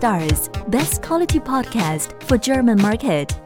Stars, best quality podcast for German market.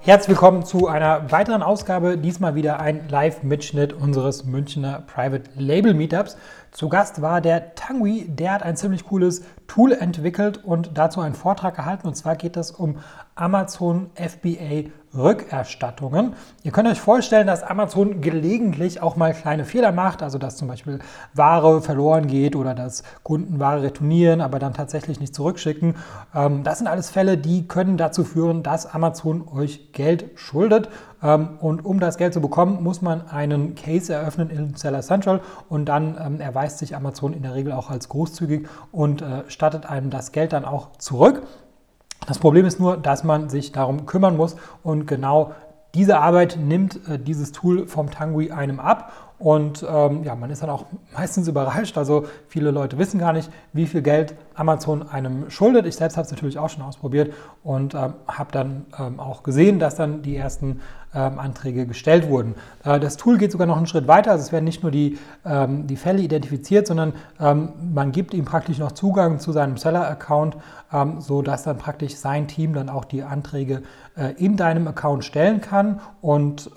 Herzlich willkommen zu einer weiteren Ausgabe. Diesmal wieder ein Live-Mitschnitt unseres Münchner Private Label Meetups. Zu Gast war der Tangui, der hat ein ziemlich cooles Tool entwickelt und dazu einen Vortrag gehalten. Und zwar geht es um Amazon FBA Rückerstattungen. Ihr könnt euch vorstellen, dass Amazon gelegentlich auch mal kleine Fehler macht, also dass zum Beispiel Ware verloren geht oder dass Kunden Ware retournieren, aber dann tatsächlich nicht zurückschicken. Ähm, das sind alles Fälle, die können dazu führen, dass Amazon euch Geld schuldet. Ähm, und um das Geld zu bekommen, muss man einen Case eröffnen in Seller Central und dann ähm, erweist sich Amazon in der Regel auch als großzügig und äh, stattet einem das Geld dann auch zurück. Das Problem ist nur, dass man sich darum kümmern muss und genau diese Arbeit nimmt äh, dieses Tool vom Tangui einem ab und ähm, ja, man ist dann auch meistens überrascht. Also viele Leute wissen gar nicht, wie viel Geld Amazon einem schuldet. Ich selbst habe es natürlich auch schon ausprobiert und ähm, habe dann ähm, auch gesehen, dass dann die ersten ähm, Anträge gestellt wurden. Äh, das Tool geht sogar noch einen Schritt weiter. Also es werden nicht nur die, ähm, die Fälle identifiziert, sondern ähm, man gibt ihm praktisch noch Zugang zu seinem Seller-Account, sodass dann praktisch sein Team dann auch die Anträge äh, in deinem Account stellen kann und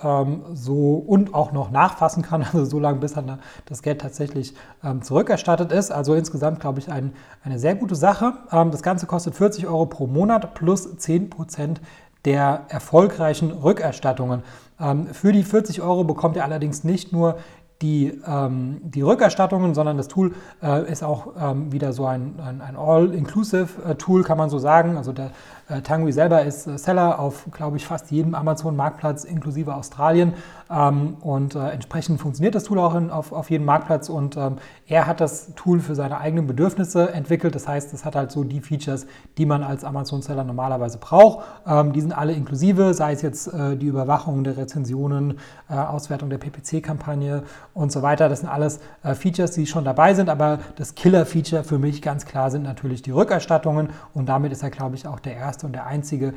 so und auch noch nachfassen kann also so lange, bis dann das Geld tatsächlich ähm, zurückerstattet ist. Also insgesamt, glaube ich, ein, eine sehr gute Sache. Ähm, das Ganze kostet 40 Euro pro Monat plus 10 Prozent der erfolgreichen Rückerstattungen. Ähm, für die 40 Euro bekommt ihr allerdings nicht nur die, ähm, die Rückerstattungen, sondern das Tool äh, ist auch ähm, wieder so ein, ein, ein All-Inclusive-Tool, äh, kann man so sagen. Also der äh, Tangui selber ist äh, Seller auf, glaube ich, fast jedem Amazon-Marktplatz inklusive Australien. Ähm, und äh, entsprechend funktioniert das Tool auch in, auf, auf jedem Marktplatz. Und ähm, er hat das Tool für seine eigenen Bedürfnisse entwickelt. Das heißt, es hat halt so die Features, die man als Amazon-Seller normalerweise braucht. Ähm, die sind alle inklusive, sei es jetzt äh, die Überwachung der Rezensionen, äh, Auswertung der PPC-Kampagne und so weiter. Das sind alles Features, die schon dabei sind. Aber das Killer-Feature für mich ganz klar sind natürlich die Rückerstattungen. Und damit ist er, glaube ich, auch der erste und der einzige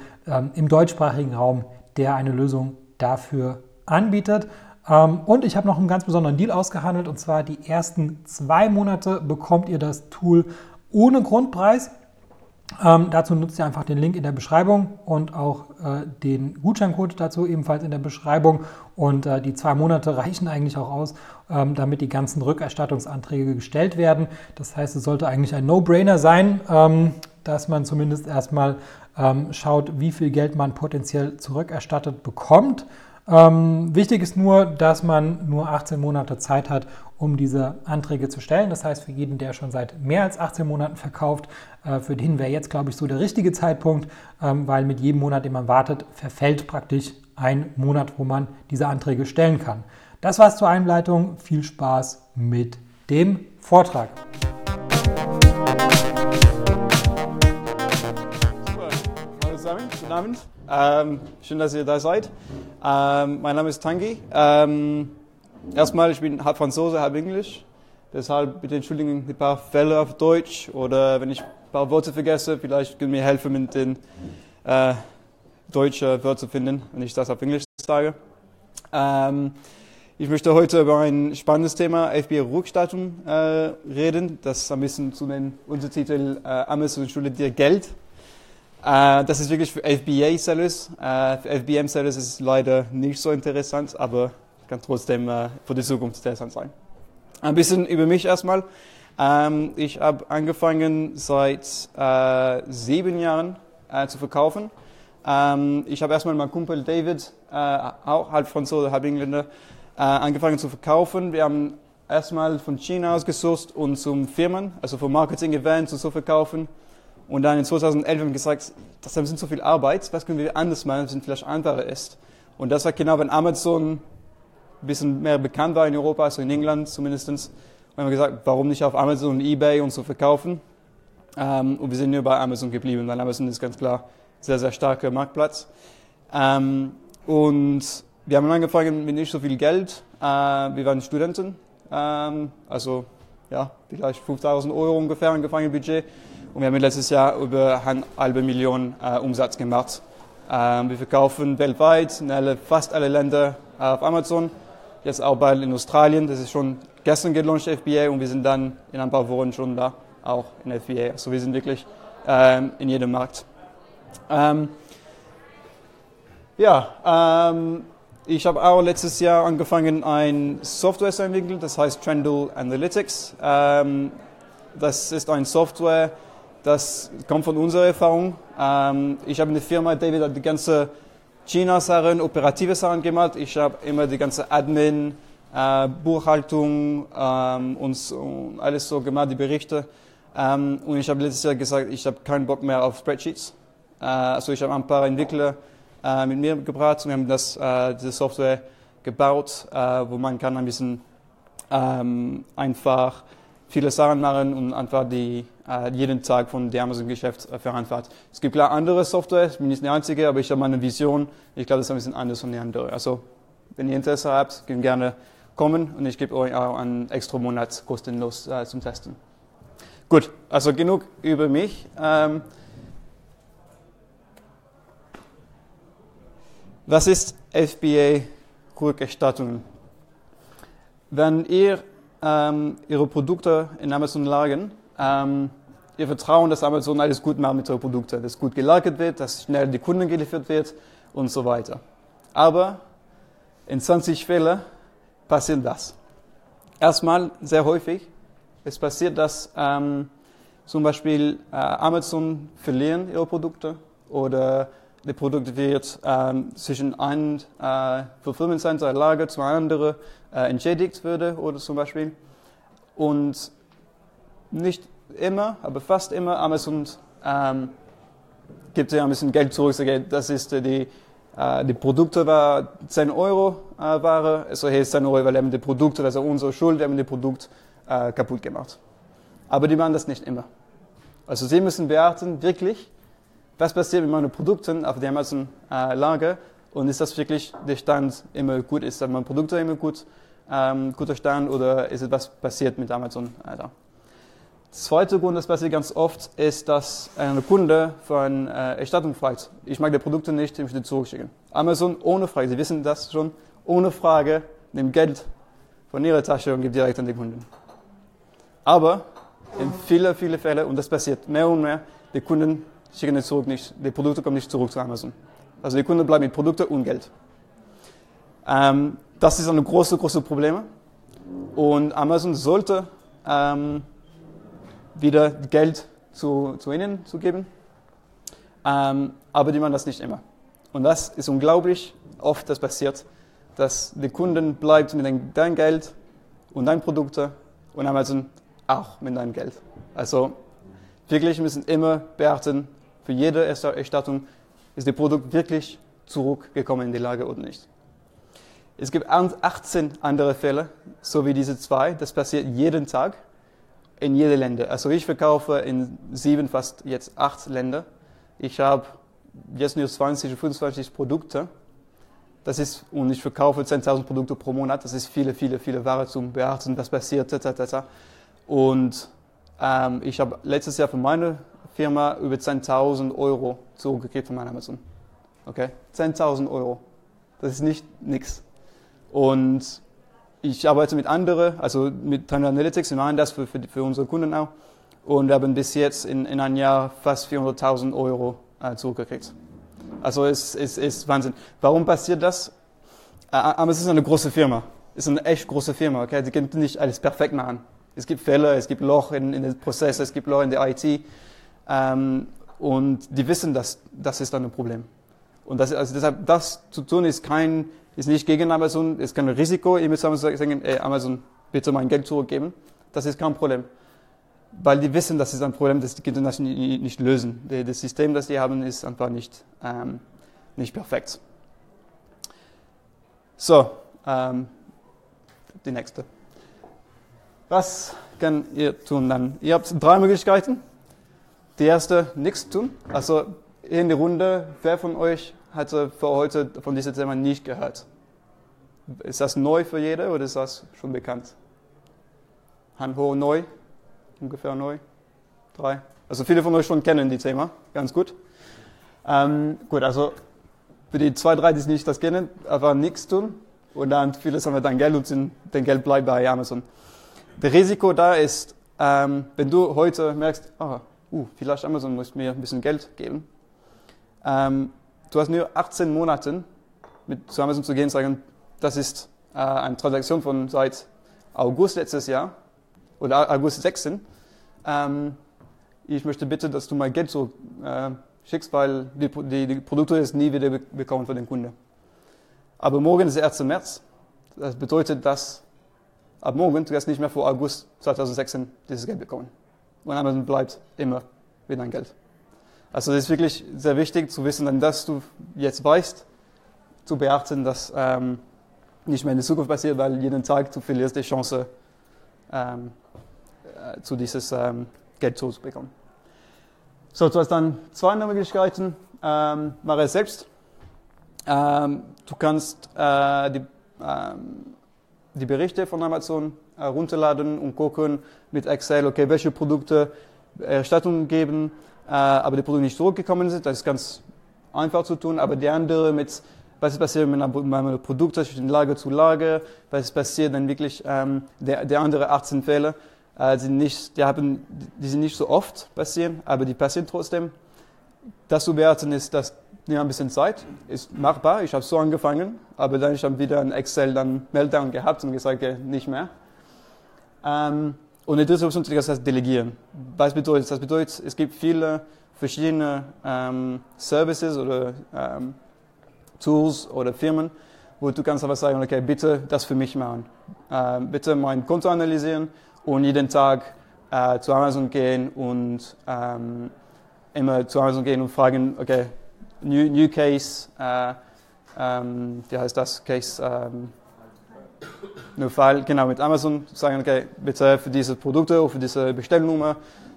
im deutschsprachigen Raum, der eine Lösung dafür anbietet. Ähm, und ich habe noch einen ganz besonderen Deal ausgehandelt und zwar die ersten zwei Monate bekommt ihr das Tool ohne Grundpreis. Ähm, dazu nutzt ihr einfach den Link in der Beschreibung und auch äh, den Gutscheincode dazu ebenfalls in der Beschreibung. Und äh, die zwei Monate reichen eigentlich auch aus, ähm, damit die ganzen Rückerstattungsanträge gestellt werden. Das heißt, es sollte eigentlich ein No-Brainer sein, ähm, dass man zumindest erstmal ähm, schaut, wie viel Geld man potenziell zurückerstattet bekommt. Ähm, wichtig ist nur, dass man nur 18 Monate Zeit hat, um diese Anträge zu stellen. Das heißt, für jeden, der schon seit mehr als 18 Monaten verkauft, äh, für den wäre jetzt, glaube ich, so der richtige Zeitpunkt, ähm, weil mit jedem Monat, den man wartet, verfällt praktisch ein Monat, wo man diese Anträge stellen kann. Das war's zur Einleitung. Viel Spaß mit dem Vortrag. zusammen, guten Abend. Ähm, schön, dass ihr da seid. Ähm, mein Name ist Tangi. Ähm, erstmal, ich bin halb Franzose, halb Englisch. Deshalb bitte entschuldigen ein paar Fälle auf Deutsch oder wenn ich ein paar Worte vergesse, vielleicht können mir helfen, mit den äh, deutschen Wörtern zu finden, wenn ich das auf Englisch sage. Ähm, ich möchte heute über ein spannendes Thema, FBA-Rückstattung, äh, reden. Das ist ein bisschen zu den Untertitel äh, Amazon schuldet dir Geld. Äh, das ist wirklich für FBA-Sellers. Äh, für FBM-Sellers ist es leider nicht so interessant, aber kann trotzdem äh, für die Zukunft interessant sein. Ein bisschen über mich erstmal. Ähm, ich habe angefangen seit äh, sieben Jahren äh, zu verkaufen. Ähm, ich habe erstmal mit meinem Kumpel David, äh, auch halb Franzose, halb Engländer, angefangen zu verkaufen. Wir haben erstmal von China aus gesourced und zum Firmen, also für Marketing-Events und so verkaufen. Und dann in 2011 haben wir gesagt, das ist so viel Arbeit, was können wir anders machen, was vielleicht einfacher ist. Und das war genau, wenn Amazon ein bisschen mehr bekannt war in Europa, also in England zumindest. Haben wir gesagt, warum nicht auf Amazon und Ebay und so verkaufen? Ähm, und wir sind nur bei Amazon geblieben, weil Amazon ist ganz klar ein sehr, sehr starker Marktplatz. Ähm, und wir haben angefangen mit nicht so viel Geld. Äh, wir waren Studenten, ähm, also ja, vielleicht 5000 Euro ungefähr angefangen Budget. Und wir haben letztes Jahr über eine halbe Million äh, Umsatz gemacht. Ähm, wir verkaufen weltweit in alle, fast alle Länder äh, auf Amazon. Jetzt auch bald in Australien. Das ist schon gestern gelauncht, FBA, und wir sind dann in ein paar Wochen schon da auch in FBA. Also wir sind wirklich ähm, in jedem Markt. Ähm, ja, ähm, ich habe auch letztes Jahr angefangen, ein Software zu entwickeln, das heißt Trendle Analytics. Ähm, das ist eine Software, das kommt von unserer Erfahrung. Ähm, ich habe in der Firma, David hat die ganze China-Sachen, operative Sachen gemacht. Ich habe immer die ganze Admin, äh, Buchhaltung ähm, und, und, alles so gemacht, die Berichte. Ähm, und ich habe letztes Jahr gesagt, ich habe keinen Bock mehr auf Spreadsheets. Äh, also ich habe ein paar Entwickler äh, mit mir gebracht und wir haben das, äh, diese Software gebaut, äh, wo man kann ein bisschen ähm, einfach viele Sachen machen und einfach die, äh, jeden Tag von dem Amazon-Geschäft äh, vereinfacht. Es gibt klar andere Software, ich bin nicht die einzige, aber ich habe meine Vision. Ich glaube, das ist ein bisschen anders von den anderen. Also, wenn ihr Interesse habt, könnt gerne kommen und ich gebe euch auch einen extra Monat kostenlos äh, zum Testen. Gut, also genug über mich. Ähm, was ist FBA-Rückerstattung? Wenn ihr ähm, ihre Produkte in Amazon lagern, ähm, ihr Vertrauen, dass Amazon alles gut macht mit ihren Produkten, dass gut gelagert wird, dass schnell die Kunden geliefert wird und so weiter. Aber in 20 Fällen passiert das. Erstmal sehr häufig, es passiert, dass ähm, zum Beispiel äh, Amazon verlieren ihre Produkte oder das Produkt wird ähm, zwischen einem äh, Fulfillment Lager zu anderen äh, entschädigt würde oder zum Beispiel. Und nicht immer, aber fast immer Amazon ähm, gibt ja ein bisschen Geld zurück. Das ist äh, die, äh, die Produkte war 10 Euro äh, Ware, also hier ist 10 Euro, weil wir haben die Produkte, ist unsere Schuld, wir haben die Produkte äh, kaputt gemacht. Aber die machen das nicht immer. Also Sie müssen beachten, wirklich, was passiert mit meinen Produkten auf der Amazon-Lager äh, und ist das wirklich der Stand immer gut, ist mein Produkt immer gut, ähm, guter Stand oder ist etwas passiert mit Amazon? Alter. Der zweite Grund, das passiert ganz oft, ist, dass ein Kunde eine äh, Erstattung fragt. Ich mag die Produkte nicht, ich möchte die zurückschicken. Amazon ohne Frage, Sie wissen das schon, ohne Frage, nimmt Geld von Ihrer Tasche und gibt direkt an den Kunden. Aber in vielen, vielen Fällen, und das passiert mehr und mehr, die Kunden schicken zurück nicht, die Produkte kommen nicht zurück zu Amazon. Also die Kunden bleiben mit Produkten und Geld. Ähm, das ist ein großes, großes Problem. Und Amazon sollte ähm, wieder Geld zu, zu ihnen zu geben. Ähm, aber die machen das nicht immer. Und das ist unglaublich oft, das passiert, dass die Kunden bleibt mit deinem Geld und deinen Produkten und Amazon auch mit deinem Geld. Also wirklich müssen immer beachten, für jede Erstattung, ist das Produkt wirklich zurückgekommen in die Lage oder nicht. Es gibt 18 andere Fälle, so wie diese zwei. Das passiert jeden Tag in jedem Länder. Also ich verkaufe in sieben, fast jetzt acht Länder. Ich habe jetzt nur 20, 25 Produkte. Das ist, und ich verkaufe 10.000 Produkte pro Monat. Das ist viele, viele, viele Ware zum Beachten, was passiert, etc. Und ähm, ich habe letztes Jahr für meine Firma über 10.000 Euro zurückgekriegt von Amazon. Okay? 10.000 Euro. Das ist nicht nichts. Und ich arbeite mit anderen, also mit Time Analytics, wir machen das für, für, für, unsere Kunden auch. Und wir haben bis jetzt in, in einem Jahr fast 400.000 Euro äh, zurückgekriegt. Also es, es ist Wahnsinn. Warum passiert das? Äh, aber es ist eine große Firma. Es ist eine echt große Firma. Okay? Die können nicht alles perfekt machen. Es gibt Fälle, es gibt Loch in, in den Prozessen, es gibt Loch in der IT. Ähm, und die wissen, dass das ist dann ein Problem. Und das, also deshalb, das zu tun ist kein, ist nicht gegen Amazon, ist kein Risiko. Ihr müsst sagen, ey, Amazon, bitte mein Geld zurückgeben. Das ist kein Problem. Weil die wissen, das ist ein Problem, das die nicht, nicht lösen. Das System, das die haben, ist einfach nicht, ähm, nicht perfekt. So, ähm, die nächste. Was kann ihr tun dann? Ihr habt drei Möglichkeiten. Die erste, nichts tun. Also in der Runde, wer von euch hatte für heute von diesem Thema nicht gehört? Ist das neu für jeder oder ist das schon bekannt? Hanho neu? Ungefähr neu? Drei? Also viele von euch schon kennen die Thema, ganz gut. Ähm, gut, also für die zwei, drei, die es nicht das kennen, einfach nichts tun und dann viele sammeln dann Geld und sind, dein Geld bleibt bei Amazon. Das Risiko da ist ähm, wenn du heute merkst, ah, uh, vielleicht Amazon muss mir ein bisschen Geld geben, ähm, du hast nur 18 Monate mit zu Amazon zu gehen und sagen, das ist äh, eine Transaktion von seit August letztes Jahr oder August 16. Ähm, ich möchte bitte, dass du mein Geld so äh, schickst, weil die, die, die Produkte ist nie wieder bekommen von den Kunden. Aber morgen ist der 1. März. Das bedeutet, dass ab morgen du wirst nicht mehr vor August 2016 dieses Geld bekommen. Und Amazon bleibt immer mit deinem Geld. Also es ist wirklich sehr wichtig zu wissen, dass du jetzt weißt, zu beachten, dass ähm, nicht mehr in der Zukunft passiert, weil jeden Tag du verlierst die Chance, ähm, äh, zu dieses ähm, Geld zu bekommen. So, du hast dann zwei Möglichkeiten. Ähm, mache es selbst. Ähm, du kannst äh, die, ähm, die Berichte von Amazon runterladen und gucken mit Excel, okay, welche Produkte Erstattung geben, äh, aber die Produkte nicht zurückgekommen sind. Das ist ganz einfach zu tun, aber die andere mit was ist passiert mit meinem Produkt zwischen Lage zu Lage, was ist passiert, dann wirklich ähm, der, der andere 18 Fälle, äh, sind nicht, die, haben, die sind nicht so oft passieren, aber die passieren trotzdem. Das zu bewerten ist, das nimmt ein bisschen Zeit, ist machbar. Ich habe so angefangen, aber dann ich habe wieder ein Excel dann Meltdown gehabt und gesagt, okay, nicht mehr. Ähm, und die dritte Option das Delegieren. Was bedeutet das? Bedeutet, es gibt viele verschiedene ähm, Services oder ähm, Tools oder Firmen, wo du kannst aber sagen, okay, bitte das für mich machen. Bitte mein Konto analysieren und jeden Tag äh, zu Amazon gehen und ähm, immer zu Amazon gehen und fragen, okay, New, new Case, äh, ähm, wie heißt das, Case, ähm, nur Fall, genau, mit Amazon sagen, okay, bitte für diese Produkte oder für diese Bestellnummer,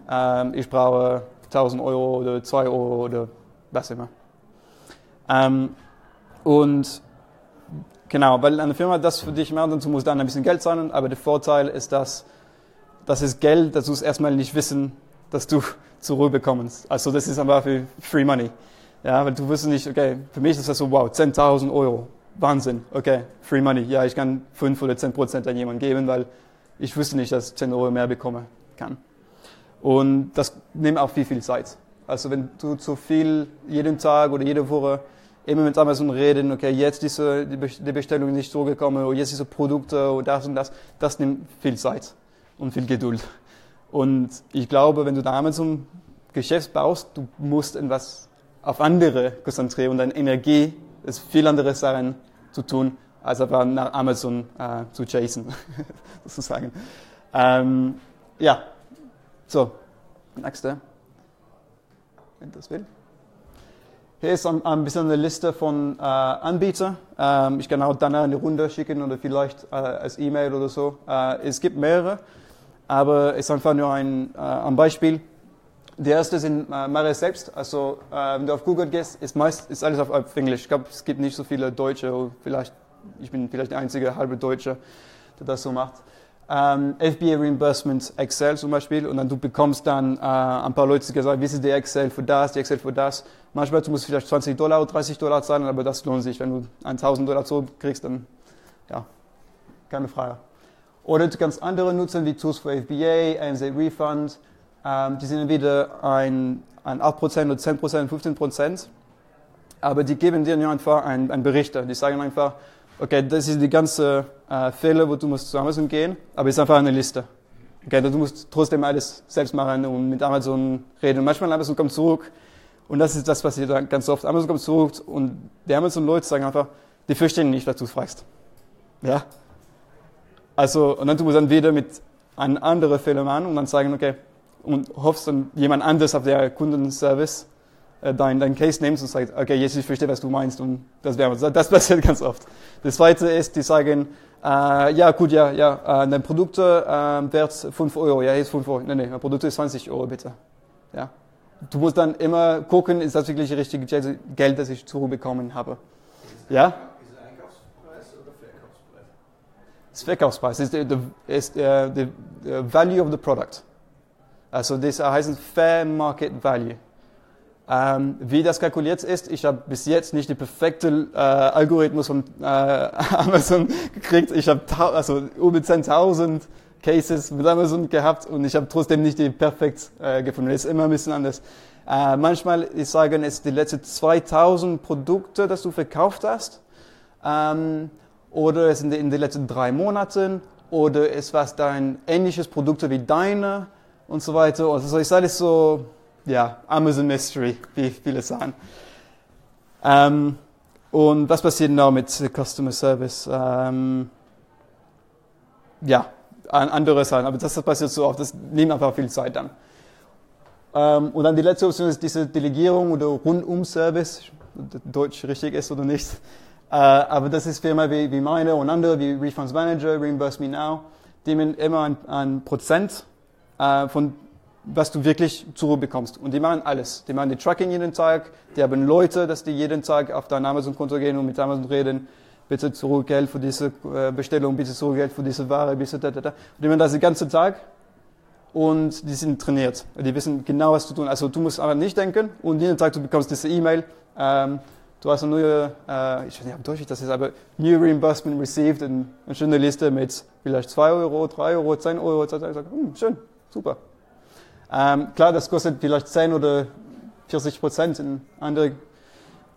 ähm, ich brauche 1000 Euro oder 2 Euro oder was immer. Ähm, und genau, weil eine Firma das für dich macht, und du musst dann ein bisschen Geld zahlen, aber der Vorteil ist, dass das ist Geld, das du es erstmal nicht wissen, dass du zurückbekommst. Also das ist einfach für Free Money. Ja, weil du wirst nicht, okay, für mich ist das so, wow, 10.000 Euro. Wahnsinn, okay, Free Money. Ja, ich kann 5 oder 10 Prozent an jemanden geben, weil ich wüsste nicht, dass ich 10 Euro mehr bekommen kann. Und das nimmt auch viel, viel Zeit. Also wenn du zu viel jeden Tag oder jede Woche immer mit Amazon reden, okay, jetzt diese, die Bestellung ist nicht so gekommen, oder jetzt diese Produkte oder das und das, das nimmt viel Zeit und viel Geduld. Und ich glaube, wenn du da Amazon Geschäft baust, du musst etwas auf andere konzentrieren und deine Energie ist viel andere Sachen zu tun, als einfach nach Amazon äh, zu chasen, sozusagen. Ähm, ja, so, nächste, wenn das will. Hier ist ein, ein bisschen eine Liste von äh, Anbietern. Ähm, ich kann auch dann eine Runde schicken oder vielleicht äh, als E-Mail oder so. Äh, es gibt mehrere, aber es ist einfach nur ein, äh, ein Beispiel. Die erste sind äh, Mare selbst. Also äh, wenn du auf Google gehst, ist meist ist alles auf, auf Englisch. Ich glaube, es gibt nicht so viele Deutsche. Vielleicht ich bin vielleicht der einzige halbe Deutsche, der das so macht ähm, FBA Reimbursement Excel zum Beispiel und dann du bekommst dann äh, ein paar Leute, die gesagt, wie ist die Excel für das, die Excel für das. Manchmal du musst vielleicht 20 Dollar oder 30 Dollar zahlen, aber das lohnt sich. Wenn du 1000 Dollar zurückkriegst, dann ja, keine Frage. Oder du kannst andere nutzen, wie Tools für FBA, ANZ Refund. Ähm, die sind entweder ein, ein 8% oder 10%, 15%. Aber die geben dir einfach einen, einen Bericht. Die sagen einfach, okay, das ist die ganze äh, Fälle, wo du musst zu Amazon gehen, aber es ist einfach eine Liste. Okay, du musst trotzdem alles selbst machen und mit Amazon reden. Und manchmal Amazon kommt zurück und das ist das, was passiert ganz oft. Amazon kommt zurück und die Amazon-Leute sagen einfach, die verstehen nicht, was du fragst. Ja? Also, und dann du musst dann wieder mit einem anderen Fehler machen und dann sagen, okay, und hoffst dann jemand anders auf der Kundenservice äh, dein, dein Case nimmst und sagst, okay, jetzt ich verstehe, was du meinst und das, wäre, das passiert ganz oft. Das zweite ist, die sagen, äh, ja gut, ja, ja, äh, dein Produkt äh, wert 5 Euro, ja, jetzt 5 Euro, nein, nein, mein Produkt ist 20 Euro, bitte. Ja. Du musst dann immer gucken, ist das wirklich das richtige Geld, das ich zurückbekommen habe. Ja? Ist es Einkaufspreis oder Verkaufspreis? Das Verkaufspreis ist, the, ist uh, the, the value of the product. Also das heißt Fair Market Value. Ähm, wie das kalkuliert ist, ich habe bis jetzt nicht den perfekten äh, Algorithmus von äh, Amazon gekriegt. Ich habe also über 10.000 Cases mit Amazon gehabt und ich habe trotzdem nicht die perfekt äh, gefunden. Es ist immer ein bisschen anders. Äh, manchmal, ich sage, es ist die letzten 2000 Produkte, das du verkauft hast. Ähm, oder es sind in den letzten drei Monaten. Oder es war dein ähnliches Produkt wie deine und so weiter. Also ich sage es so, ja, Amazon Mystery, wie viele sagen. Ähm, und was passiert noch mit Customer Service? Ähm, ja, andere Sachen, aber das passiert so oft, das nimmt einfach viel Zeit dann. Ähm, und dann die letzte Option ist diese Delegierung oder Rundum-Service, Deutsch richtig ist oder nicht. Äh, aber das ist Firmen wie, wie meine und andere, wie Refunds Manager, Reimburse Me Now, die nehmen immer ein, ein Prozent äh, von was du wirklich zurückbekommst. Und die machen alles. Die machen die Tracking jeden Tag, die haben Leute, dass die jeden Tag auf dein Amazon-Konto gehen und mit Amazon reden, bitte zurück Geld für diese äh, Bestellung, bitte zurück Geld für diese Ware, bitte da, da, da. Und die machen das den ganzen Tag und die sind trainiert. Die wissen genau, was zu tun. Also du musst aber nicht denken und jeden Tag du bekommst diese E-Mail. Ähm, du hast eine neue, äh, ich weiß nicht, ob Deutsch das ist, aber New Reimbursement Received, eine, schöne Liste mit vielleicht 2 Euro, 3 Euro, 10 Euro. Ich sage, hm, schön, super. Ähm, klar, das kostet vielleicht 10 oder 40 Prozent in andere.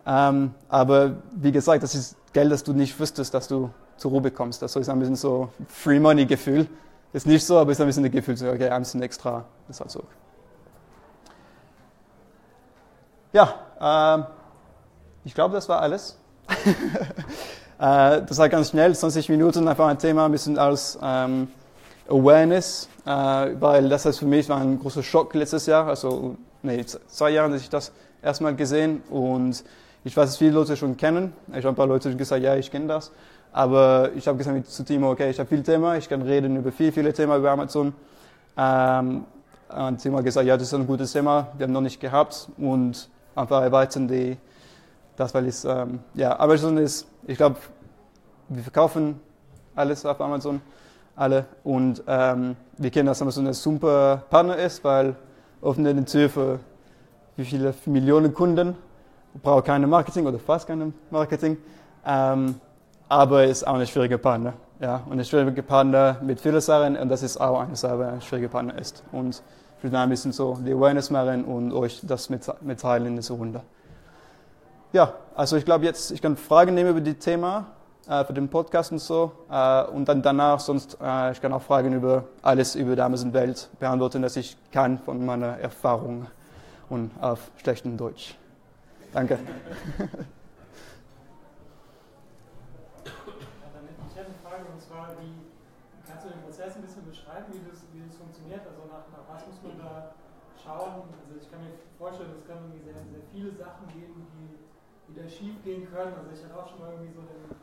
Ähm, aber wie gesagt, das ist Geld, das du nicht wüsstest, dass du zur Ruhe bekommst. Das ist ein bisschen so Free Money Gefühl. Ist nicht so, aber ist ein bisschen das Gefühl, so, okay, ein bisschen extra, das ist halt so. Ja, ähm, ich glaube, das war alles. äh, das war ganz schnell, 20 Minuten, einfach ein Thema, ein bisschen als ähm, Awareness, äh, weil das heißt für mich war ein großer Schock letztes Jahr, also nee, zwei Jahre, dass ich das erstmal gesehen und ich weiß, dass viele Leute schon kennen. Ich habe ein paar Leute gesagt, ja, ich kenne das. Aber ich habe gesagt zu Timo, okay, ich habe viele Themen, ich kann reden über viele, viele Themen über Amazon. Ähm, und Timo hat gesagt, ja, das ist ein gutes Thema, wir haben noch nicht gehabt und einfach erweitern die, das, weil es, ähm, ja, Amazon ist, ich glaube, wir verkaufen alles auf Amazon alle. Und ähm, wir kennen, dass Amazon ein super Partner ist, weil öffnet die Tür für wie viele Millionen Kunden, braucht keine Marketing oder fast keine Marketing, ähm, aber ist auch ein schwieriger Partner. Ja, und ein schwieriger Partner mit vielen Sachen und das ist auch eine Sache, ein schwieriger Partner ist. Und ich will da ein bisschen so die Awareness machen und euch das mitteilen in dieser Runde. Ja, also ich glaube jetzt, ich kann Fragen nehmen über die Thema äh, für den Podcast und so. Äh, und dann danach sonst, äh, ich kann auch Fragen über alles über die Amazon-Welt beantworten, das ich kann von meiner Erfahrung und auf schlechtem Deutsch. Danke. Kannst du den Prozess ein bisschen beschreiben, wie das, funktioniert? Also nach, was muss man da schauen? Also ich kann mir vorstellen, es kann sehr, viele Sachen geben, die, die schief gehen können. Also ich hatte auch schon mal irgendwie so den,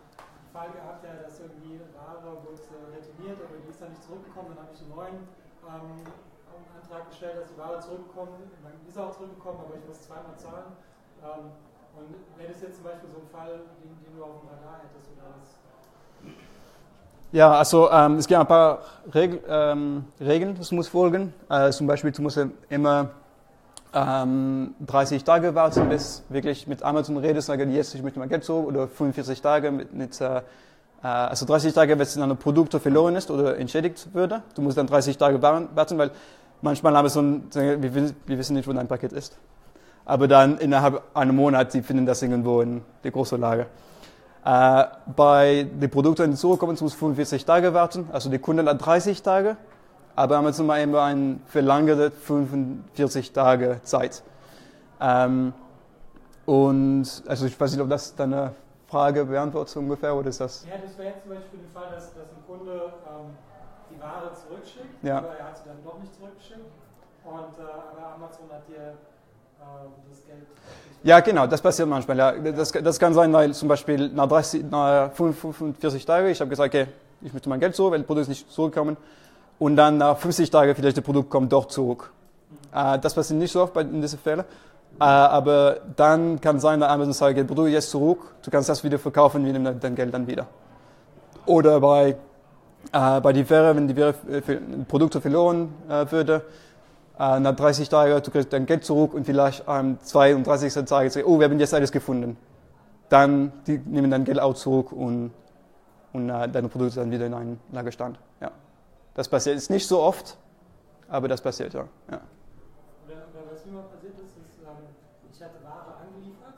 Fall gehabt, ja, dass irgendwie Ware wurde retourniert, aber die ist dann nicht zurückgekommen. Dann habe ich einen neuen ähm, Antrag gestellt, dass die Ware zurückkommt. Dann ist auch zurückgekommen, aber ich muss zweimal zahlen. Ähm, und wäre das jetzt zum Beispiel so ein Fall, den, den du auf dem Radar hättest oder was? Ja, also ähm, es gibt ein paar Regel, ähm, Regeln, das muss folgen. Äh, zum Beispiel, du musst immer ähm, 30 Tage warten, bis wirklich mit Amazon redest, sagen, jetzt ich möchte mein Geld zurück, oder 45 Tage mit, mit äh, also 30 Tage, wenn es in einem Produkt verloren ist oder entschädigt würde. Du musst dann 30 Tage warten, weil manchmal Amazon, wir, wir wissen nicht, wo dein Paket ist. Aber dann innerhalb einem Monat, sie finden das irgendwo in der großen Lage. Äh, bei den Produkten, die zurückkommen, muss 45 Tage warten, also die Kunden hat 30 Tage aber mal immer ein verlangerte 45 Tage Zeit. Ähm, und also ich weiß nicht, ob das deine Frage beantwortet ungefähr oder ist das? Ja, das wäre jetzt zum Beispiel der Fall, dass, dass ein Kunde ähm, die Ware zurückschickt, ja. aber er hat sie dann doch nicht zurückgeschickt und äh, aber Amazon hat dir ähm, das Geld. Ja, genau, das passiert manchmal. Ja. Das, das kann sein, weil zum Beispiel nach, 30, nach 45 Tagen, ich habe gesagt, okay, ich möchte mein Geld zurück, weil das Produkt ist nicht zurückgekommen und dann nach 50 Tagen vielleicht das Produkt kommt doch zurück. Äh, das passiert nicht so oft in diesen Fällen. Äh, aber dann kann sein, dass Amazon sagt, das Produkt jetzt zurück, du kannst das wieder verkaufen, wir nehmen dein Geld dann wieder. Oder bei, äh, bei die Wäre, wenn die Wäre, Produkte verloren würde, nach 30 Tagen, du kriegst dein Geld zurück und vielleicht am 32. Tag sagst, oh, wir haben jetzt alles gefunden. Dann die nehmen dein Geld auch zurück und, und deine Produkte dann wieder in einen Lagerstand. Ja. Das passiert ist nicht so oft, aber das passiert ja. ja. Was mir mal passiert ist, ist, ähm, ich hatte Ware angeliefert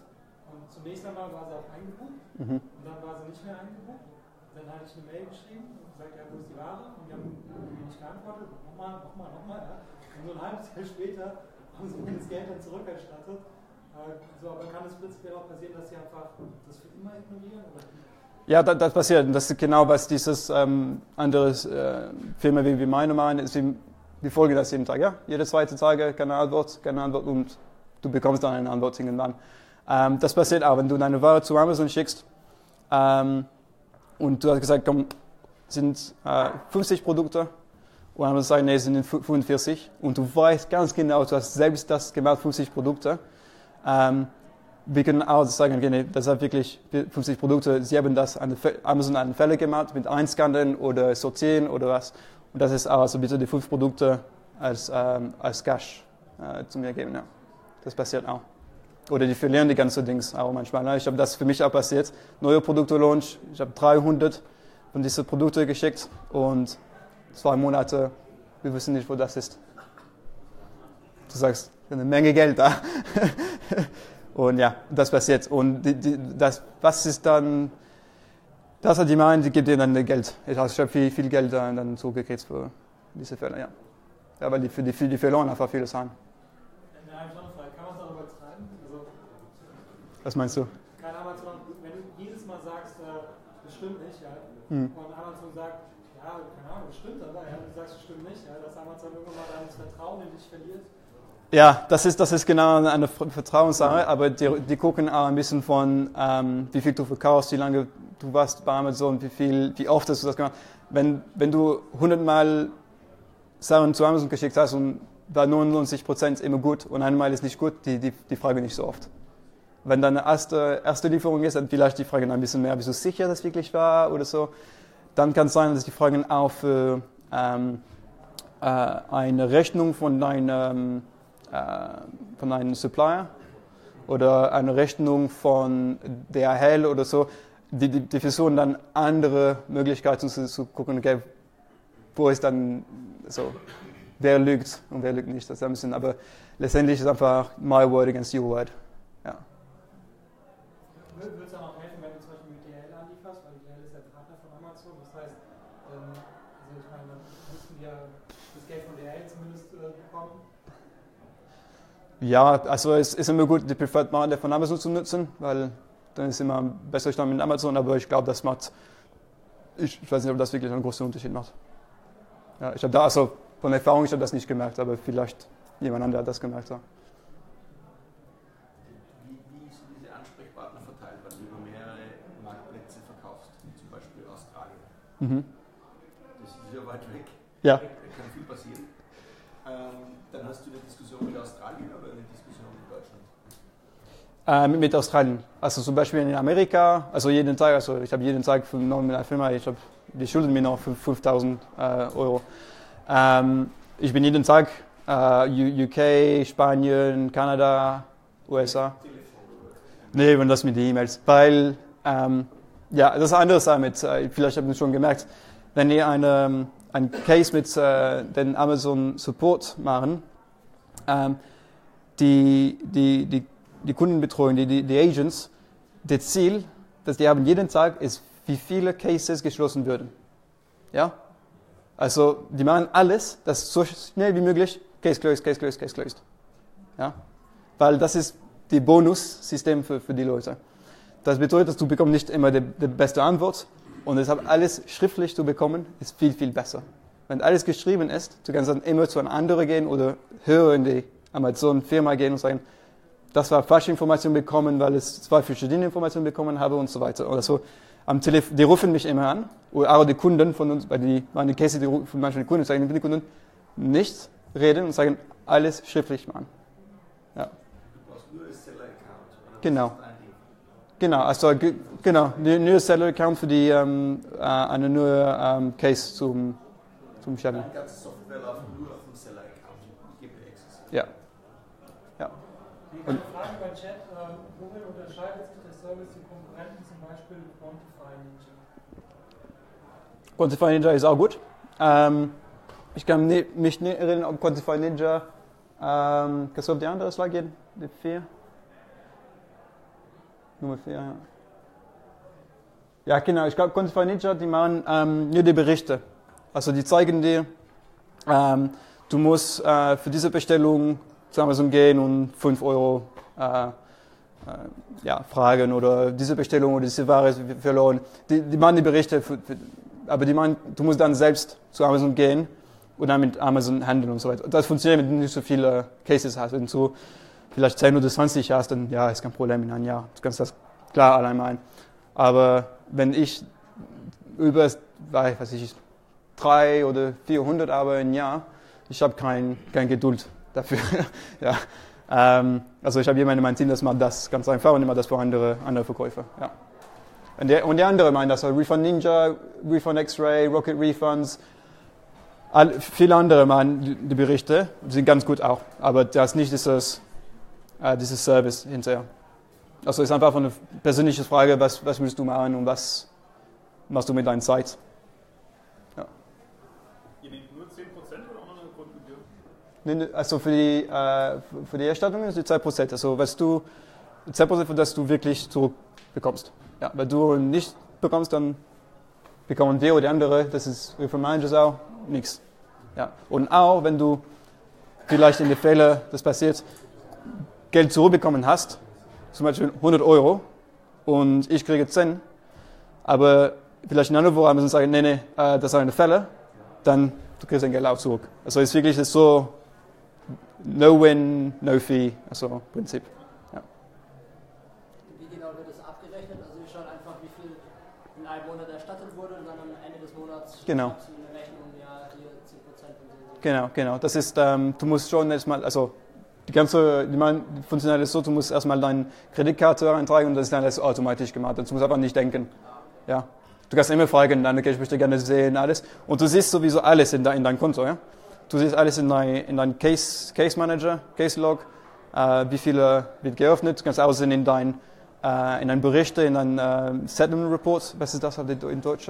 und zunächst einmal war sie auch eingebucht Mhm. und dann war sie nicht mehr eingebucht. Dann hatte ich eine Mail geschrieben und gesagt, ja, wo ist die Ware? Und die haben irgendwie nicht geantwortet. Nochmal, nochmal, nochmal. Ja. Und so ein halbes Jahr später haben sie mir das Geld dann zurückerstattet. Äh, so, aber kann es prinzipiell auch passieren, dass sie einfach das für immer ignorieren? Oder? Ja, das, das passiert. Das ist genau, was dieses ähm, andere äh, Firma wie, wie meine meinen. Sie, die folgen das jeden Tag. Ja? Jede zweite Tage keine Antwort, keine Antwort und du bekommst dann eine Antwort irgendwann. Ähm, das passiert auch, wenn du deine Ware zu Amazon schickst ähm, und du hast gesagt, komm, sind äh, 50 Produkte und Amazon sagt, nee, sind 45 und du weißt ganz genau, du hast selbst das gemacht, 50 Produkte. Ähm, wir können auch sagen, das sind wirklich 50 Produkte. Sie haben das an Amazon einen Fälle gemacht mit Einscannen oder Sortieren oder was. Und das ist auch, also bitte die fünf Produkte als, ähm, als Cash äh, zu mir geben. Ja. Das passiert auch. Oder die verlieren die ganzen Dings auch manchmal. Ne? Ich habe das für mich auch passiert. Neue Produkte Launch. Ich habe 300 von diesen Produkten geschickt und zwei Monate, wir wissen nicht, wo das ist. Du sagst, eine Menge Geld da. Und ja, das passiert. Und die, die, das, was ist dann, das hat die gibt dir dann Geld. Ich habe viel, viel Geld dann zugekriegt für diese Fälle, ja. Ja, weil die, für die, die verloren einfach viele Sachen. Also, was meinst du? Kann Amazon, wenn du jedes Mal sagst, äh, das stimmt nicht, ja, hm. und Amazon sagt, ja, keine Ahnung, das stimmt aber, ja, du sagst, das stimmt nicht, ja, dass Amazon irgendwann mal dann das Vertrauen in dich verliert. Ja, das ist, das ist genau eine Vertrauenssache, aber die, die gucken auch ein bisschen von, ähm, wie viel du verkaufst, wie lange du warst bei Amazon, wie, viel, wie oft hast du das gemacht. Wenn, wenn du 100 Mal Sachen zu Amazon geschickt hast und da 99 Prozent immer gut und einmal ist nicht gut, die, die, die Frage nicht so oft. Wenn deine erste, erste Lieferung ist, dann vielleicht die Frage ein bisschen mehr, bist du sicher, dass es wirklich war oder so, dann kann es sein, dass die Fragen auch für ähm, äh, eine Rechnung von deinem von einem Supplier oder eine Rechnung von DHL oder so, die, die, die versuchen dann andere Möglichkeiten zu, zu gucken, okay, wo ist dann so, wer lügt und wer lügt nicht. Das ist ein bisschen, aber letztendlich ist es einfach my word against your word. Ja. Würde es dann auch helfen, wenn du zum Beispiel mit DHL anlieferst, weil DHL ist der Partner von Amazon, das heißt, ähm, also ich meine, dann müssten wir das Geld von DHL zumindest äh, bekommen. Ja, also es ist immer gut, die Preferred Marke von Amazon zu nutzen, weil dann ist immer besser stand mit Amazon, aber ich glaube, das macht, ich, ich, weiß nicht, ob das wirklich einen großen Unterschied macht. Ja, ich habe da, also von Erfahrung, ich habe das nicht gemerkt, aber vielleicht jemand anderes hat das gemerkt. Ja. Wie, wie ist diese Ansprechpartner verteilt, wenn du über mehrere Marktplätze verkaufst, wie zum Beispiel Australien? Mhm. Das ist sehr weit weg. Ja. Da kann viel passieren. Ähm, dann hast du eine Diskussion mit Australien oder eine Diskussion mit Deutschland? Äh, mit, Australien. Also zum Beispiel in Amerika, also jeden Tag, also ich habe jeden Tag von einer Firma, ich habe, die schulden mir noch 5000 äh, Euro. Ähm, ich bin jeden Tag äh, UK, Spanien, Kanada, USA. Nee, und das mit den E-Mails. Weil, ähm, ja, das ist anders damit, äh, vielleicht habt ihr schon gemerkt, wenn ihr eine, ein Case mit äh, den Amazon Support machen, ähm, die, die, die, die Kundenbetreuung, die, die, die Agents, das Ziel, das die haben jeden Tag, ist, wie viele Cases geschlossen würden. Ja? Also, die machen alles, dass so schnell wie möglich Case closed, Case closed, Case closed. Ja? Weil das ist die Bonussystem für, für die Leute. Das bedeutet, dass du bekommst nicht immer die, die beste Antwort und deshalb alles schriftlich zu bekommen, ist viel, viel besser. Wenn alles geschrieben ist, du kannst dann immer zu einem anderen gehen oder höher in die Amazon-Firma gehen und sagen, das war falsche Information bekommen, weil es zwei verschiedene Informationen bekommen habe und so weiter. Oder so. Am Telefon, die rufen mich immer an, oder auch die Kunden von uns, weil die, meine Käse, die rufen manchmal die Kunden, sagen die Kunden, nicht reden und sagen, alles schriftlich machen. Ja. Du brauchst nur ein Seller-Account. Genau. Genau, also genau, nur Seller-Account für die, ähm, äh, eine neue ähm, Case zum, zum Channel. Die ganze Software läuft nur auf dem. Ich Access. Ja. Ja. Eine Frage beim Chat, äh, worin unterscheidet sich der Service zu Konkurrenten, zum Beispiel Quantify Ninja? Quantify Ninja ist auch gut. Ähm, ich kann ni- mich nicht erinnern, ob Quantify Ninja, ähm, kannst du auf die andere Slide gehen? Die 4? Nummer 4, ja. Ja, genau, ich glaube, Quantify Ninja, die machen ähm, nur die Berichte. Also die zeigen dir, ähm, du musst äh, für diese Bestellung zu Amazon gehen und 5 Euro äh, äh, ja, fragen oder diese Bestellung oder diese Ware ist verloren. Die, die machen die Berichte, für, für, aber die machen, du musst dann selbst zu Amazon gehen und dann mit Amazon handeln und so weiter. Das funktioniert, wenn du nicht so viele Cases hast. Wenn du vielleicht 10 oder 20 hast, dann ja, ist kein Problem in einem Jahr. Du kannst das klar allein machen. Aber wenn ich über, weiß ich, 3 oder 400 aber im Jahr, ich habe kein, kein Geduld dafür. ja. ähm, also ich habe jemanden in meinem Team, das macht das ganz einfach und immer das für andere, andere Verkäufer. Ja. Und, der, und die anderen meinen das, Refund Ninja, Refund X-Ray, Rocket Refunds, all, viele andere machen die, die Berichte, sind ganz gut auch, aber das ist nicht dieses, äh, dieses Service hinterher. Also es ist einfach eine persönliche Frage, was, was willst du machen und was machst du mit deiner Zeit. Ihr nehmt nur 10% oder auch noch eine Grundgebühr? Nee, nee, Also für die, äh, für die Erstattung ist die 2%. Also was du, 2% von das du wirklich zurückbekommst. Ja, wenn du nicht bekommst, dann bekommen wir oder andere, das ist von Managers auch, nichts. Ja. Und auch wenn du vielleicht in den Fällen, das passiert, Geld zurückbekommen hast, zum Beispiel 100 Euro und ich kriege 10, aber vielleicht in einer Woche haben sie sagen, nee, nee, äh, das ist eine Fälle, dann du kriegst dein Geld auch zurück. Also es ist wirklich so no win, no fee, also Prinzip. Wie genau wird das abgerechnet? Also wir schauen einfach, wie viel in einem Monat erstattet wurde und dann am Ende des Monats Genau. du eine Rechnung, ja, hier 10% und so. Genau, genau. Das ist, ähm, du musst schon erstmal, also die ganze, die man, funktioniert so, du musst erstmal deine Kreditkarte eintragen und das ist dann alles automatisch gemacht. Du musst einfach nicht denken. Ja. Du kannst immer fragen, dann, okay, ich möchte gerne sehen, alles. Und du siehst sowieso alles in, de, in deinem Konto, ja. Du siehst alles in dein, in dein Case, Case Manager, Case Log, äh, wie viele wird geöffnet. Du kannst auch sehen in dein, äh, in deinen Berichte, in deinen äh, Settlement Report, was ist das halt in Deutsch?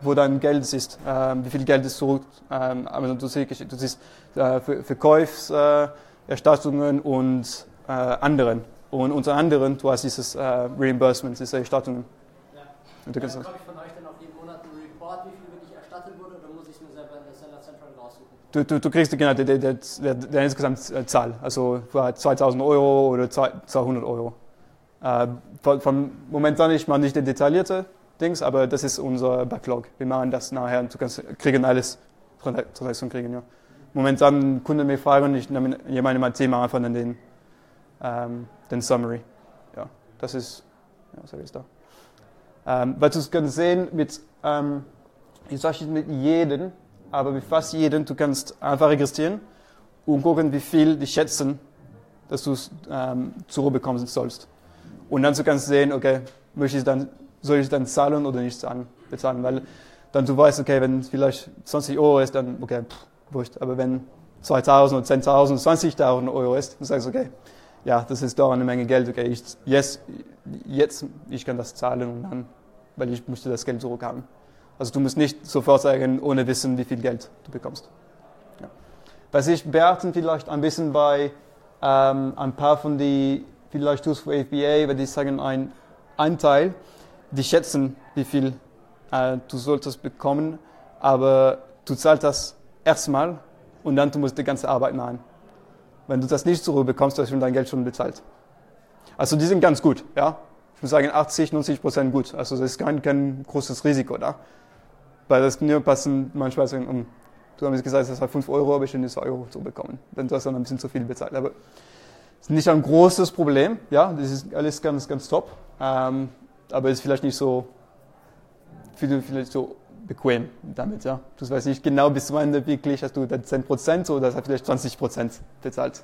wo dein Geld ist, ähm, wie viel Geld ist zurück. Also du siehst, du siehst äh, Ver Verkaufserstattungen äh, und äh, anderen. Und unter anderem, du hast dieses Reimbursement, diese Erstattungen. Ja. Und du kannst das, bekomme ich von euch dann auch jeden Monat einen Report, wie viel wirklich erstattet wurde, oder muss ich es mir selber in der Seller Central raussuchen? Du, du, du kriegst genau die, die, die, die insgesamt Zahl, also für 2000 Euro oder 200 Euro. Äh, von, von momentan nicht mal nicht die detaillierte Dings, aber das ist unser Backlog. Wir machen das nachher und du kannst kriegen alles Transaktionen kriegen, ja. Momentan Kunden mir fragen, ich nehme jemand in mein Thema einfach dann den, ähm, den Summary. Ja, das ist, ja, was habe ich da? Ähm, weil du kannst sehen mit, ähm, ich sage mit jedem, aber mit fast jedem, du kannst einfach registrieren und gucken, wie viel die schätzen, dass du es ähm, zurückbekommen sollst. Und dann du kannst sehen, okay, möchte ich dann, soll ich dann zahlen oder nicht zahlen, bezahlen, weil dann du weißt, okay, wenn vielleicht 20 Euro ist, dann, okay, pff, wurscht. Aber wenn 2000 oder 10.000, 20.000 Euro ist, dann sagst du, okay, ja, das ist doch eine Menge Geld, okay, ich, yes, jetzt, ich kann das zahlen und dann, weil ich möchte das Geld zurückhaben. Also du musst nicht sofort sagen, ohne wissen, wie viel Geld du bekommst. Ja. Was ich beachten vielleicht ein bisschen bei ähm, ein paar von die vielleicht Tools für FBA, weil die sagen ein, Teil, die schätzen, wie viel äh, du solltest bekommen, aber du zahlst das erstmal und dann du musst die ganze Arbeit machen. Wenn du das nicht zurückbekommst, hast du dein Geld schon bezahlt. Also die sind ganz gut, ja. Ich muss sagen 80, 90 Prozent gut. Also das ist kein, kein großes Risiko da. Weil das nur passen manchmal sagen, um, du hast gesagt, das war 5 Euro, aber ich will 2 Euro zurückbekommen. Dann hast du dann ein bisschen zu viel bezahlt. Aber es ist nicht ein großes Problem, ja. Das ist alles ganz, ganz top. Ähm, aber es ist vielleicht nicht so, viel, vielleicht so bequem damit, ja. Du weißt nicht genau bis zum Ende wirklich, hast du dann 10 Prozent oder hast vielleicht 20 Prozent bezahlt.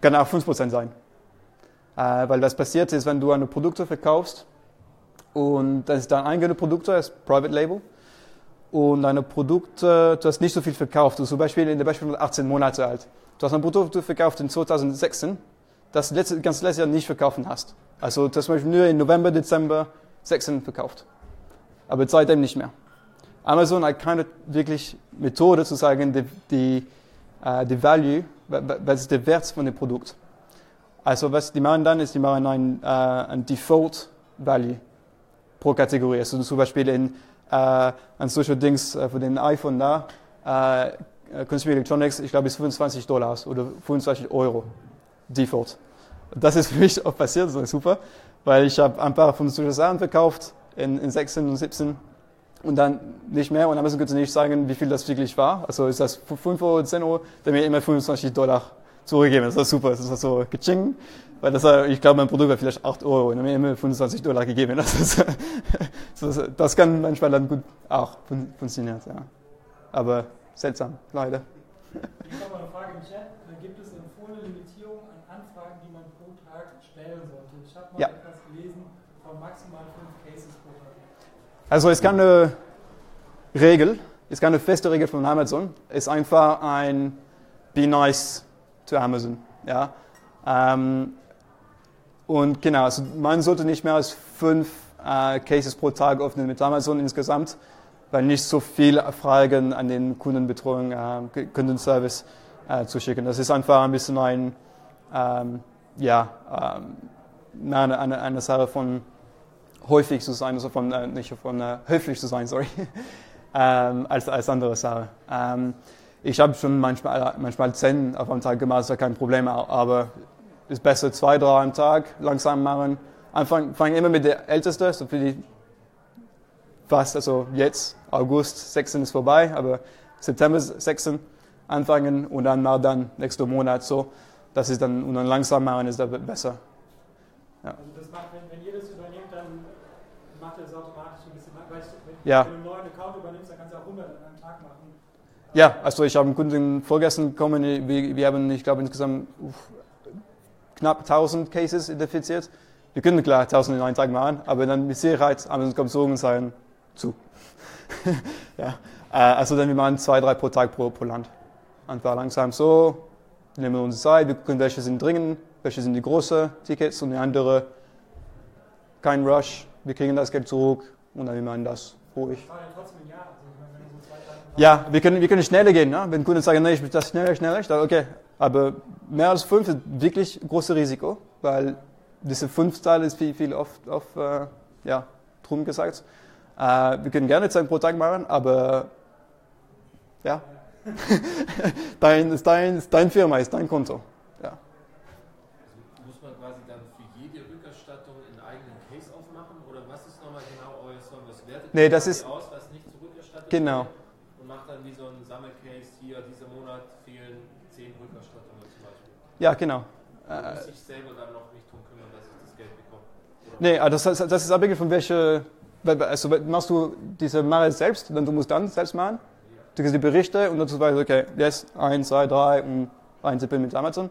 Kann auch 5 Prozent sein. Äh, weil was passiert ist, wenn du eine Produkte verkaufst und das ist dein eigenes Produkt, das ist Private Label und deine Produkte, du hast nicht so viel verkauft, du zum Beispiel in der Beispiel 18 Monate alt. Du hast ein Produkt verkauft in 2016, das letzte, ganz letztes Jahr nicht verkaufen hast. Also das zum Beispiel nur in November, Dezember 16 verkauft. Aber seitdem nicht mehr. Amazon hat keine wirklich Methode zu sagen, die, die, äh, die Value, wa- wa- was ist der Wert von dem Produkt. Also was die machen dann, ist, die machen ein, äh, ein Default Value pro Kategorie. Also zum Beispiel in, äh, an solche Dings äh, von den iPhone da, äh, Consumer Electronics, ich glaube, ist 25 Dollar oder 25 Euro Default. Das ist für mich auch passiert, das ist super, weil ich habe ein paar von solchen Sachen verkauft in, in 16 und 17 und dann nicht mehr und Amazon könnte nicht sagen, wie viel das wirklich war. Also ist das 5 Euro, 10 Euro, dann mir immer 25 Dollar zurückgegeben. Das war super, das war so geching, weil das war, ich glaube, mein Produkt war vielleicht 8 Euro und dann mir immer 25 Dollar gegeben. Das, ist, das, das kann manchmal dann gut auch fun funktionieren, ja. Aber seltsam, leider. Kommt mal eine Frage im Chat. Gibt es empfohlene Limitierung an Anfragen, die man pro Tag stellen sollte? Ich habe mal Ja. etwas gelesen von maximal fünf Cases pro Tag. Also es ist keine Regel, es ist keine feste Regel von Amazon. Es ist einfach ein Be nice to Amazon. Ja? Ähm, und genau, also man sollte nicht mehr als fünf äh, Cases pro Tag öffnen mit Amazon insgesamt, weil nicht so viele Fragen an den Kundenbetreuung, äh, Kundenservice äh, zu schicken. Das ist einfach ein bisschen ein, ähm, ja, ähm, eine, eine, eine Sache von häufig zu sein, also von, äh, nicht von äh, höflich zu sein, sorry, ähm, als, als andere Sache. Ähm, ich habe schon manchmal, manchmal zehn auf einem Tag gemacht, ist ja kein Problem, aber ist besser zwei, drei am Tag, langsam machen. Anfang, fang immer mit der Älteste, so für die fast, also jetzt, August 16 ist vorbei, aber September 16 anfangen und dann mal dann nächsten Monat so. Das ist dann, und dann langsam machen ist da besser. Also das macht, wenn, wenn ihr das übernehmt, dann macht ihr das automatisch ein bisschen, weißt du, wenn, Ja. wenn du einen neuen Account übernimmst, dann kannst du auch 100 an einem Tag machen. Ja, also ich habe einen Kunden vorgestern gekommen, wir, wir haben, ich glaube, insgesamt knapp 1000 Cases identifiziert. Wir können klar 1000 in einem Tag machen, aber dann mit Sicherheit Amazon kommt so sagen zu. ja, äh, also dann wir machen zwei, drei pro Tag pro, pro Land. Einfach langsam so, nehmen wir unsere Zeit, wir gucken, welche sind dringend, welche sind die großen Tickets und die andere kein Rush, wir kriegen das Geld zurück und dann wir machen das ruhig. Ja wir können, wir können schneller gehen. Ne? Wenn Kunden sagen, nee, ich möchte das schneller, schneller, sage, okay. Aber mehr als fünf ist wirklich großes Risiko, weil diese fünf Teile ist viel, viel oft, oft äh, ja, drum gesagt. Äh, wir können gerne Zeit pro Tag machen, aber ja, dein, ist dein, ist dein Firma, ist dein Konto. Ja. Muss man quasi dann für jede Rückerstattung einen eigenen Case aufmachen? Oder was ist nochmal genau euer Service? Wertet Nee, das ist- aus, was nicht zurückerstattet Genau. wird und macht dann wie so ein Sammelcase, hier, dieser Monat fehlen zehn Rückerstattungen zum Beispiel. Ja, genau. Muss ich selber dann noch mich drum kümmern, dass ich das Geld bekomme. Nee, also das, das das ist abhängig von welcher, also machst du diese Mare selbst, dann du musst dann selbst machen. Du kriegst die Berichte und dann weißt du, okay, jetzt eins, zwei, drei und eintippen mit Amazon.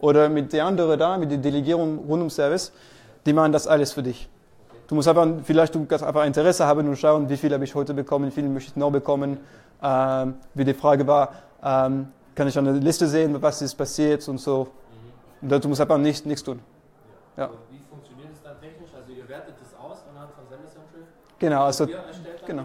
Oder mit der anderen da, mit der Delegierung rund um Service, die machen das alles für dich. Du musst einfach, vielleicht du kannst einfach Interesse haben und schauen, wie viel habe ich heute bekommen, wie viel möchte ich noch bekommen. Ähm, wie die Frage war, ähm, kann ich eine Liste sehen, was ist passiert und so. Und du musst einfach nichts, nichts tun. Ja. Und wie funktioniert es dann technisch? Also ihr wertet das aus anhand von SenderCentral? Genau, also genau.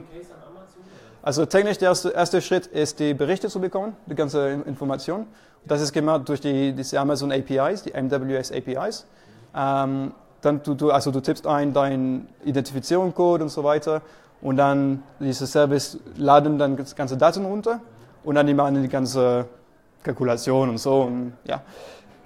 Also technisch der erste, erste Schritt ist, die Berichte zu bekommen, die ganze Information. Das ist gemacht durch die diese Amazon APIs, die MWS APIs. Ähm, dann du, du, also du tippst ein deinen Identifizierungscode und so weiter und dann diese Service laden dann das ganze Daten runter und dann die machen die ganze Kalkulation und so und ja.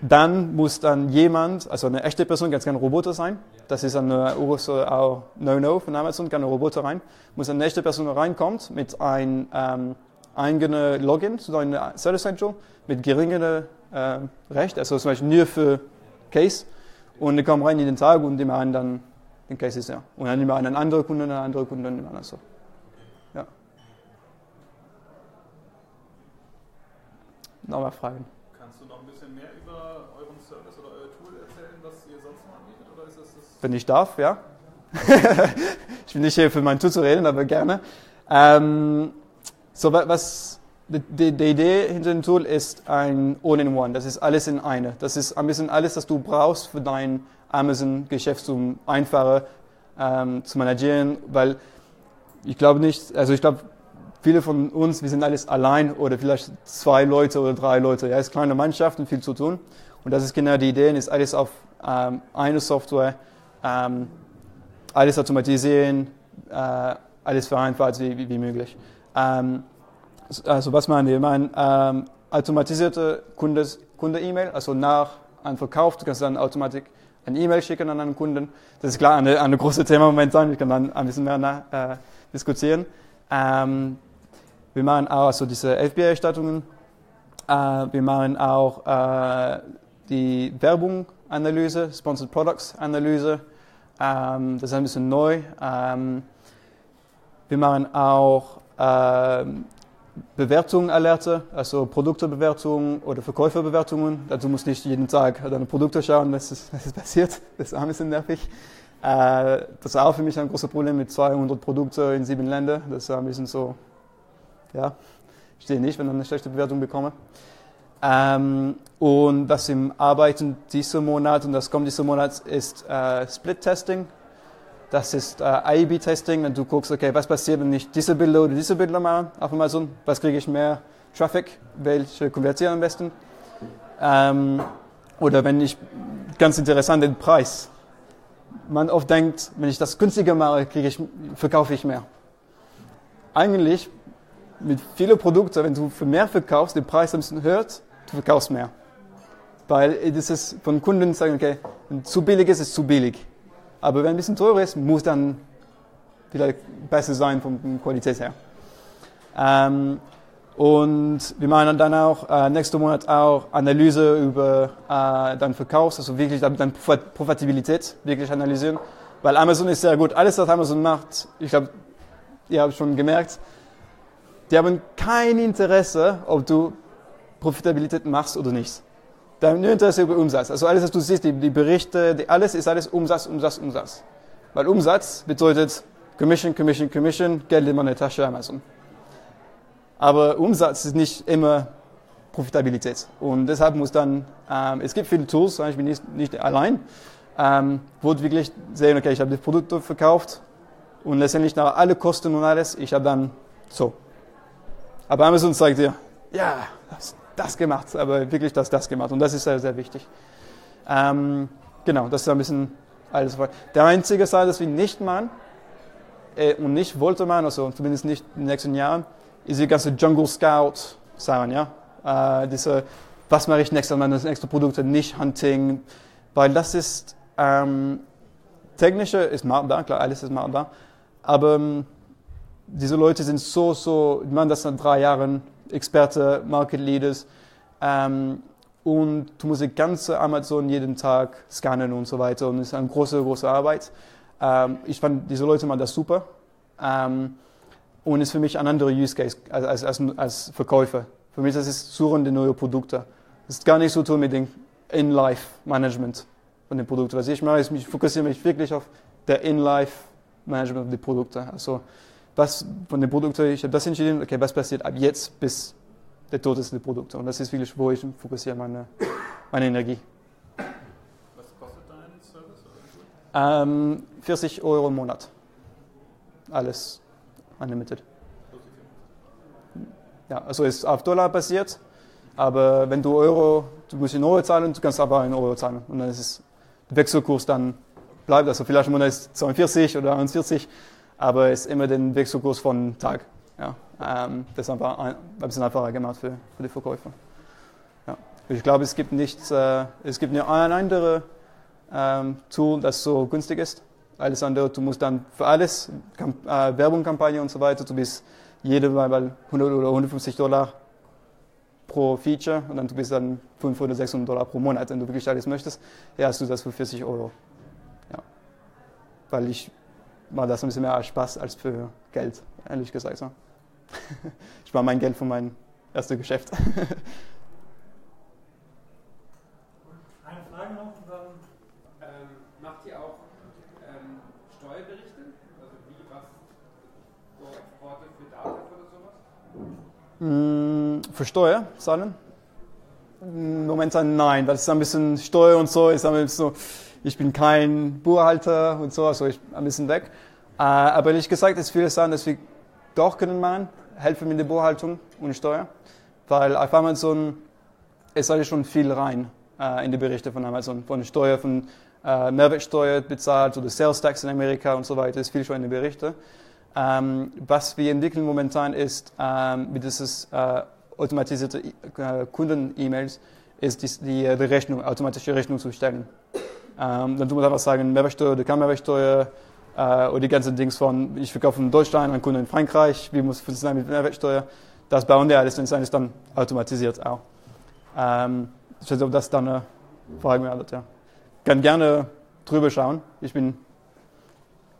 Dann muss dann jemand, also eine echte Person, kann kein Roboter sein. Das ist große auch No-No von Amazon, kann ein Roboter rein. Muss eine echte Person reinkommt mit einem ähm, eigenen Login zu deinem Service Central mit geringem äh, Recht, also zum Beispiel nur für Case. Und die kommen rein in den Tag und die machen dann den Case ist ja. Und dann machen einen anderen Kunden, einen anderen Kunden das so. Nochmal Fragen. Kannst du noch ein bisschen mehr über euren Service oder euer Tool erzählen, was ihr sonst noch anbietet? Oder ist das das Wenn ich darf, ja. ich bin nicht hier für mein Tool zu reden, aber gerne. Ähm, so, wa- was, die, die, die Idee hinter dem Tool ist ein All-in-One. Das ist alles in eine. Das ist ein bisschen alles, was du brauchst für dein Amazon-Geschäft zum einfacher ähm, zu managieren, weil ich glaube nicht, also ich glaube, viele von uns, wir sind alles allein oder vielleicht zwei Leute oder drei Leute. Ja, es ist eine kleine Mannschaft und viel zu tun. Und das ist genau die Idee, ist alles auf ähm, eine Software, ähm, alles automatisieren, äh, alles vereinfacht wie, wie, möglich. Ähm, also was meinen wir? Wir meinen ähm, automatisierte Kunde-E-Mail, also nach einem Verkauf, du kannst dann automatisch eine E-Mail schicken an einen Kunden. Das ist klar ein großes Thema momentan, ich kann dann ein bisschen mehr nach, äh, diskutieren. Ähm, wir machen auch also diese FBI-Erstattungen. Äh, wir machen auch äh, die Werbung-Analyse, Sponsored Products-Analyse. Ähm, das ist ein bisschen neu. Ähm, wir machen auch ähm, Bewertungen alerte, also Produktebewertungen oder Verkäuferbewertungen. Dazu muss nicht jeden Tag deine Produkte schauen, was ist, was ist passiert. Das ist ein bisschen nervig. Äh, das ist auch für mich ein großes Problem mit 200 Produkten in sieben Ländern. Das ist ein bisschen so, ja, ich stehe nicht, wenn ich eine schlechte Bewertung bekomme. Ähm, und was im Arbeiten diesen Monat, und das kommt diesen Monat, ist äh, Split-Testing. Das ist äh, A-B-Testing, wenn du guckst, okay, was passiert, wenn ich diese Bilder oder diese Bilder mache auf Amazon, was kriege ich mehr Traffic, welche konvertieren am besten. Ähm, oder wenn ich, ganz interessant, den Preis. Man oft denkt, wenn ich das günstiger mache, kriege ich, verkaufe ich mehr. Eigentlich, mit vielen Produkten, wenn du für mehr verkaufst, den Preis ein bisschen hört, du verkaufst mehr. Weil das ist von Kunden sagen, okay, wenn zu billig ist, ist zu billig. Aber wenn ein bisschen teurer ist, muss dann vielleicht besser sein von Qualität her. Ähm, und wir machen dann auch äh, nächsten Monat auch Analyse über äh, deinen Verkauf, also wirklich deine Profitabilität wirklich analysieren. Weil Amazon ist sehr gut. Alles, was Amazon macht, ich glaube, ihr habt schon gemerkt, die haben kein Interesse, ob du Profitabilität machst oder nicht. Dann nur Interesse über Umsatz. Also alles, was du siehst, die, die Berichte, die, alles ist alles Umsatz, Umsatz, Umsatz. Weil Umsatz bedeutet Commission, Commission, Commission, Geld in meine Tasche, Amazon. Aber Umsatz ist nicht immer Profitabilität. Und deshalb muss dann, ähm, es gibt viele Tools, ich bin nicht, nicht allein, ähm, wo wirklich sehen, okay, ich habe das Produkt verkauft und letztendlich nach alle Kosten und alles, ich habe dann so. Aber Amazon zeigt dir, ja, das, das gemacht, aber wirklich das, das gemacht. Und das ist sehr, sehr wichtig. Ähm, genau, das ist ein bisschen alles. Der einzige Teil, das wir nicht machen äh, und nicht wollte machen, also zumindest nicht in den nächsten Jahren, ist die ganze Jungle Scout Sachen, ja. Äh, diese, was mache ich nächstes Mal, das nächste Produkte, nicht Hunting, weil das ist, ähm, technische ist machbar, klar, alles ist machbar, aber ähm, diese Leute sind so, so, ich meine, das seit drei Jahren, Experte, Market Leaders. Ähm, und du musst die ganze Amazon jeden Tag scannen und so weiter. Und es ist eine große, große Arbeit. Ähm, ich fand diese Leute mal das super. Ähm, und ist für mich ein anderer Use Case als, als, als Verkäufer. Für mich das ist Suchen der neuen Produkte. Das ist gar nicht so tun mit dem In-Life-Management von den Produkten. Was ich mache, ist, ich fokussiere mich wirklich auf der In-Life-Management der Produkte. Also was von den Produkten, ich habe das entschieden, okay, was passiert ab jetzt bis der Tod ist der Produkte. Und das ist wirklich, wo ich fokussiere meine, meine Energie. Was kostet dein Service? Ähm, 40 Euro im Monat. Alles unlimited. Ja, also ist auf Dollar basiert, aber wenn du Euro, du musst in Euro zahlen, du kannst aber in Euro zahlen. Und dann ist es, der Wechselkurs dann bleibt, also vielleicht im Monat ist 42 oder 41, aber es ist immer den Wechselkurs von Tag. Ja, ähm, das ist einfach ein, bisschen einfacher gemacht für, für die Verkäufer. Ja. Ich glaube, es gibt nicht, äh, es gibt nur ein anderes ähm, Tool, das so günstig ist. Alles andere, du musst dann für alles, Kamp äh, Werbungkampagne und so weiter, du bist jede Mal 100 oder 150 Dollar pro Feature und dann du bist dann 500 oder 600 Dollar pro Monat, wenn du wirklich alles möchtest. Hast du das für 40 Euro. Ja. Weil ich mache das ein bisschen mehr Spaß als für Geld, ehrlich gesagt. So. ich mache mein Geld für mein erstes Geschäft. Eine Frage noch? Ähm, macht ihr auch ähm, Steuerberichte? Also wie, was, so Exporte für Daten oder sowas? Mm, Für Steuerzahlen? Mm, Momentan nein, weil es ist ein bisschen Steuer und so, ist ein bisschen so, ich bin kein Buchhalter und so, also ich bin ein bisschen weg. Äh, aber ehrlich gesagt, es viele Sachen, dass wir doch können machen. helfen mit der Buchhaltung und Steuer, weil auf Amazon ist eigentlich schon viel rein äh, in die Berichte von Amazon, von Steuer, von äh, Mehrwertsteuer bezahlt oder Sales Tax in Amerika und so weiter, ist viel schon in den Berichten. Ähm, was wir entwickeln momentan ist, ähm, mit dieses äh, automatisierte äh, Kunden-E-Mails, ist die, die, die, Rechnung, automatische Rechnung zu stellen. Ähm, dann tun wir einfach sagen, Mehrwertsteuer oder keine Mehrwertsteuer, äh, oder die ganzen Dings von, ich verkaufe in Deutschland, an Kunden in Frankreich, wie muss funktionieren mit Mehrwertsteuer, das bauen wir alles, dann ist dann automatisiert auch. Ähm, ich weiß nicht, ob das dann eine Frage beantwortet, ja. Kann gerne drüber schauen. Ich bin,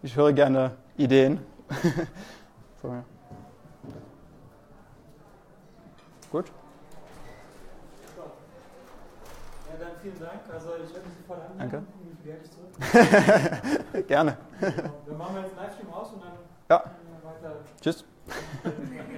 ich höre gerne Ideen. so, ja. Gut. Ja, dann vielen Dank. Also ich anmelden. Danke. Gerne. Dann machen wir jetzt einen Livestream aus und dann Ja. weiter. Tschüss.